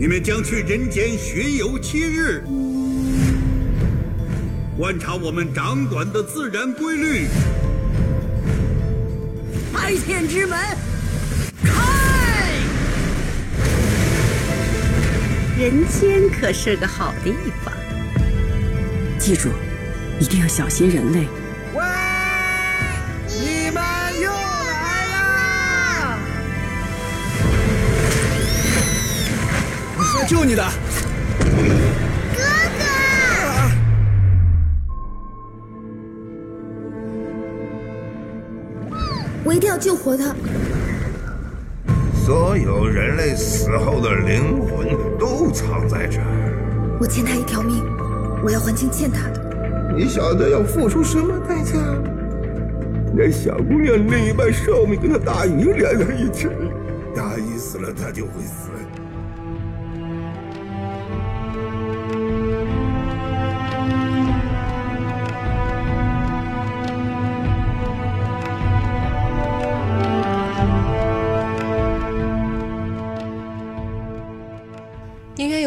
你们将去人间巡游七日，观察我们掌管的自然规律。开天之门，开！人间可是个好地方，记住，一定要小心人类。救你的，哥哥。我一定要救活他。所有人类死后的灵魂都藏在这儿。我欠他一条命，我要还清欠他的。你晓得要付出什么代价？连小姑娘另一半寿命跟那大鱼连在一起，大鱼死了，他就会死。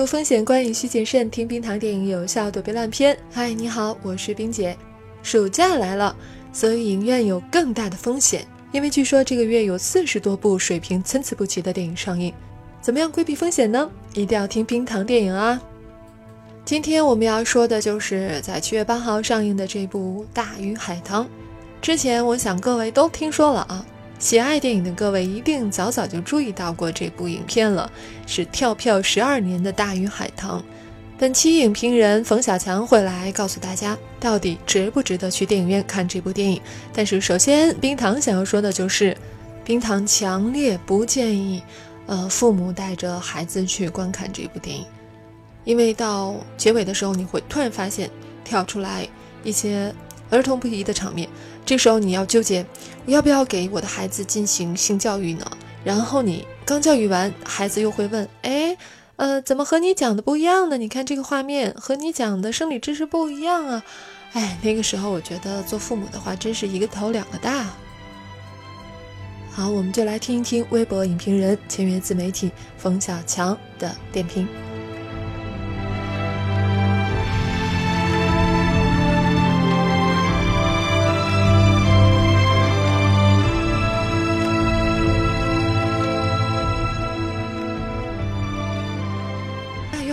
风险，观影需谨慎。听冰糖电影有效躲避烂片。嗨，你好，我是冰姐。暑假来了，所以影院有更大的风险，因为据说这个月有四十多部水平参差不齐的电影上映。怎么样规避风险呢？一定要听冰糖电影啊！今天我们要说的就是在七月八号上映的这部《大鱼海棠》。之前我想各位都听说了啊。喜爱电影的各位一定早早就注意到过这部影片了，是跳票十二年的《大鱼海棠》。本期影评人冯小强会来告诉大家，到底值不值得去电影院看这部电影。但是首先，冰糖想要说的就是，冰糖强烈不建议，呃，父母带着孩子去观看这部电影，因为到结尾的时候，你会突然发现跳出来一些儿童不宜的场面。这时候你要纠结，我要不要给我的孩子进行性教育呢？然后你刚教育完，孩子又会问：“哎，呃，怎么和你讲的不一样呢？你看这个画面和你讲的生理知识不一样啊！”哎，那个时候我觉得做父母的话，真是一个头两个大。好，我们就来听一听微博影评人、签约自媒体冯小强的点评。《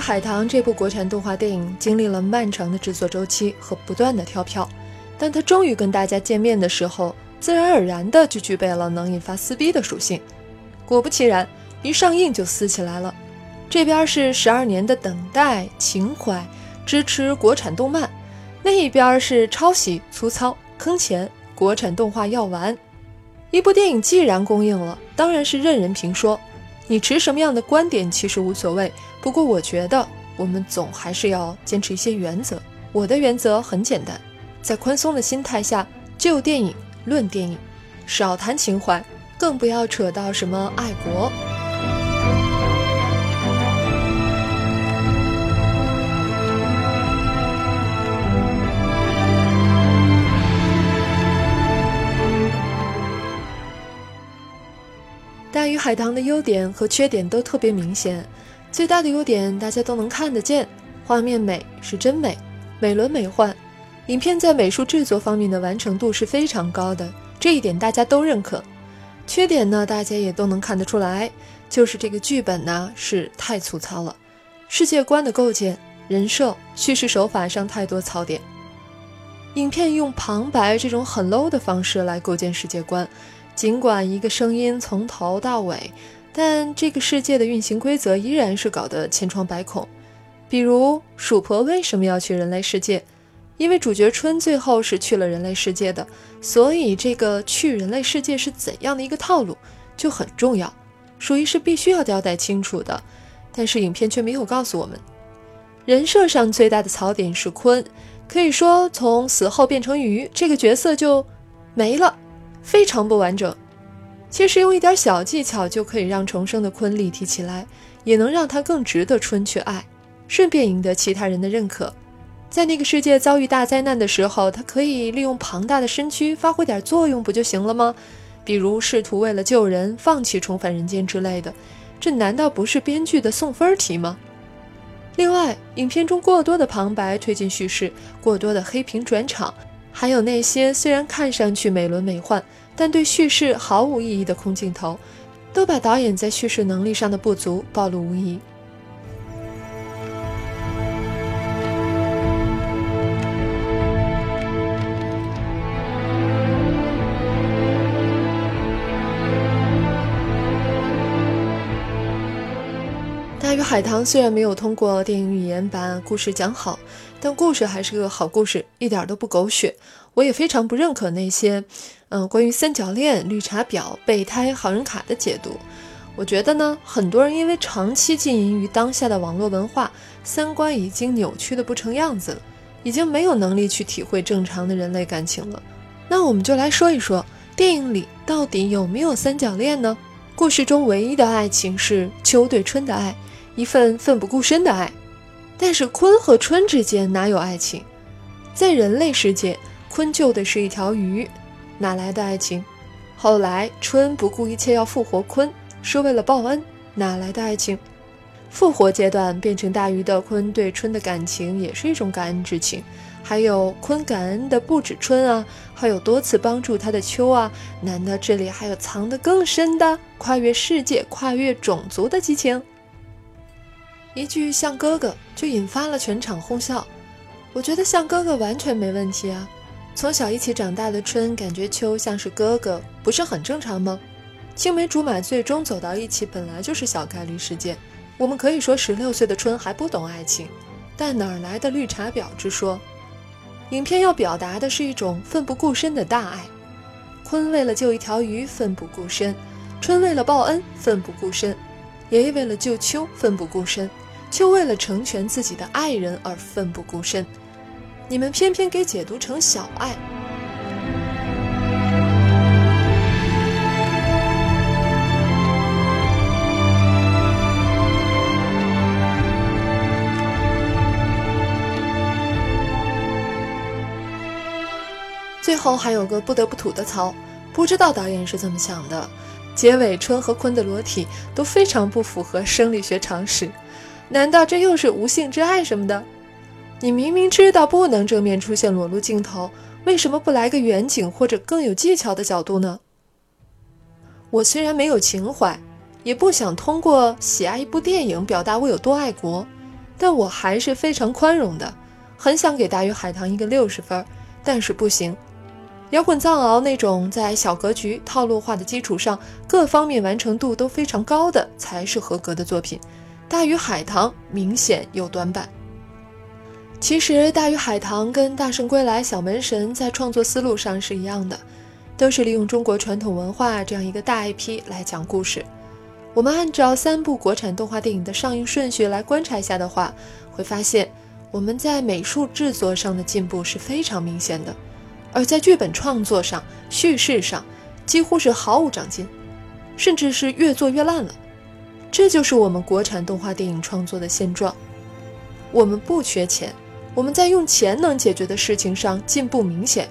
海棠》这部国产动画电影经历了漫长的制作周期和不断的跳票，当它终于跟大家见面的时候，自然而然的就具备了能引发撕逼的属性。果不其然，一上映就撕起来了。这边是十二年的等待、情怀、支持国产动漫，那一边是抄袭、粗糙、坑钱，国产动画要完。一部电影既然公映了，当然是任人评说。你持什么样的观点其实无所谓，不过我觉得我们总还是要坚持一些原则。我的原则很简单，在宽松的心态下，就电影论电影，少谈情怀，更不要扯到什么爱国。大鱼海棠的优点和缺点都特别明显，最大的优点大家都能看得见，画面美是真美，美轮美奂，影片在美术制作方面的完成度是非常高的，这一点大家都认可。缺点呢，大家也都能看得出来，就是这个剧本呢是太粗糙了，世界观的构建、人设、叙事手法上太多槽点。影片用旁白这种很 low 的方式来构建世界观。尽管一个声音从头到尾，但这个世界的运行规则依然是搞得千疮百孔。比如，鼠婆为什么要去人类世界？因为主角春最后是去了人类世界的，所以这个去人类世界是怎样的一个套路就很重要，属于是必须要交代清楚的。但是影片却没有告诉我们。人设上最大的槽点是鲲，可以说从死后变成鱼这个角色就没了。非常不完整，其实用一点小技巧就可以让重生的昆立体起来，也能让他更值得春去爱，顺便赢得其他人的认可。在那个世界遭遇大灾难的时候，他可以利用庞大的身躯发挥点作用，不就行了吗？比如试图为了救人放弃重返人间之类的，这难道不是编剧的送分题吗？另外，影片中过多的旁白推进叙事，过多的黑屏转场，还有那些虽然看上去美轮美奂，但对叙事毫无意义的空镜头，都把导演在叙事能力上的不足暴露无遗。海棠虽然没有通过电影语言把故事讲好，但故事还是个好故事，一点都不狗血。我也非常不认可那些，嗯，关于三角恋、绿茶婊、备胎、好人卡的解读。我觉得呢，很多人因为长期浸淫于当下的网络文化，三观已经扭曲的不成样子了，已经没有能力去体会正常的人类感情了。那我们就来说一说，电影里到底有没有三角恋呢？故事中唯一的爱情是秋对春的爱。一份奋不顾身的爱，但是鲲和春之间哪有爱情？在人类世界，鲲救的是一条鱼，哪来的爱情？后来春不顾一切要复活鲲，是为了报恩，哪来的爱情？复活阶段变成大鱼的鲲对春的感情也是一种感恩之情，还有鲲感恩的不止春啊，还有多次帮助他的秋啊，难道这里还有藏得更深的跨越世界、跨越种族的激情？一句像哥哥就引发了全场哄笑，我觉得像哥哥完全没问题啊。从小一起长大的春感觉秋像是哥哥，不是很正常吗？青梅竹马最终走到一起本来就是小概率事件。我们可以说十六岁的春还不懂爱情，但哪来的绿茶婊之说？影片要表达的是一种奋不顾身的大爱。鲲为了救一条鱼奋不顾身，春为了报恩奋不顾身。爷爷为了救秋奋不顾身，秋为了成全自己的爱人而奋不顾身，你们偏偏给解读成小爱。最后还有个不得不吐的槽，不知道导演是怎么想的。结尾春和坤的裸体都非常不符合生理学常识，难道这又是无性之爱什么的？你明明知道不能正面出现裸露镜头，为什么不来个远景或者更有技巧的角度呢？我虽然没有情怀，也不想通过喜爱一部电影表达我有多爱国，但我还是非常宽容的，很想给《大鱼海棠》一个六十分，但是不行。摇滚藏獒那种在小格局套路化的基础上，各方面完成度都非常高的才是合格的作品。大鱼海棠明显有短板。其实大鱼海棠跟大圣归来、小门神在创作思路上是一样的，都是利用中国传统文化这样一个大 IP 来讲故事。我们按照三部国产动画电影的上映顺序来观察一下的话，会发现我们在美术制作上的进步是非常明显的。而在剧本创作上、叙事上，几乎是毫无长进，甚至是越做越烂了。这就是我们国产动画电影创作的现状。我们不缺钱，我们在用钱能解决的事情上进步明显。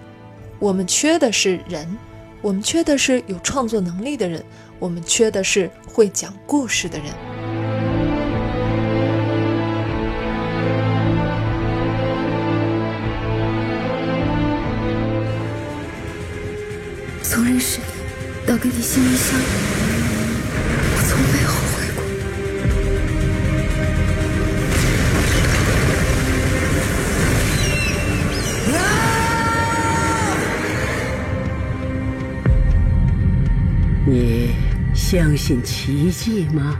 我们缺的是人，我们缺的是有创作能力的人，我们缺的是会讲故事的人。你心灵相通，我从没后悔过。你相信奇迹吗？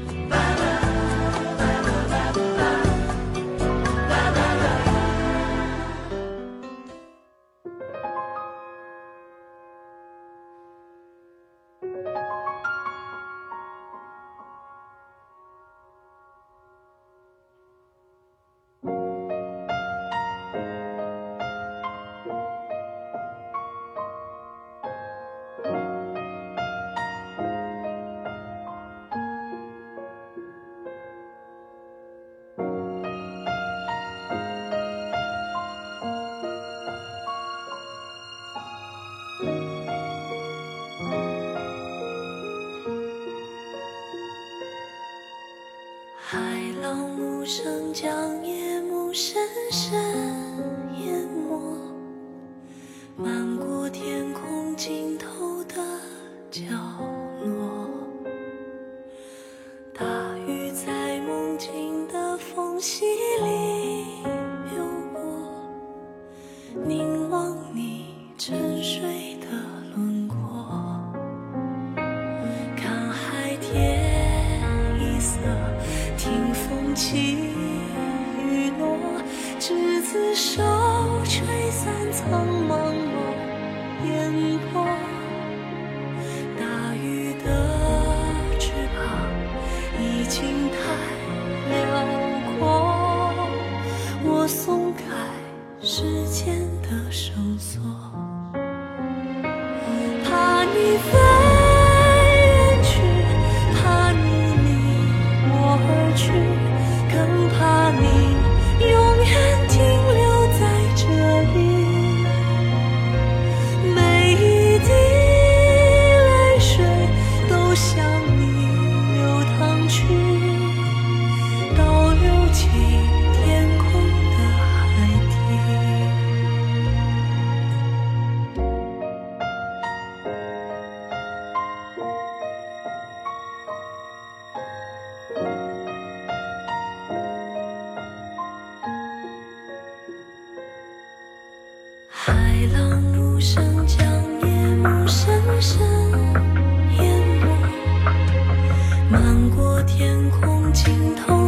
生。起雨落执子手吹散苍茫茫烟波大鱼的翅膀已经太辽阔。我松开时间的绳索怕你飞。心头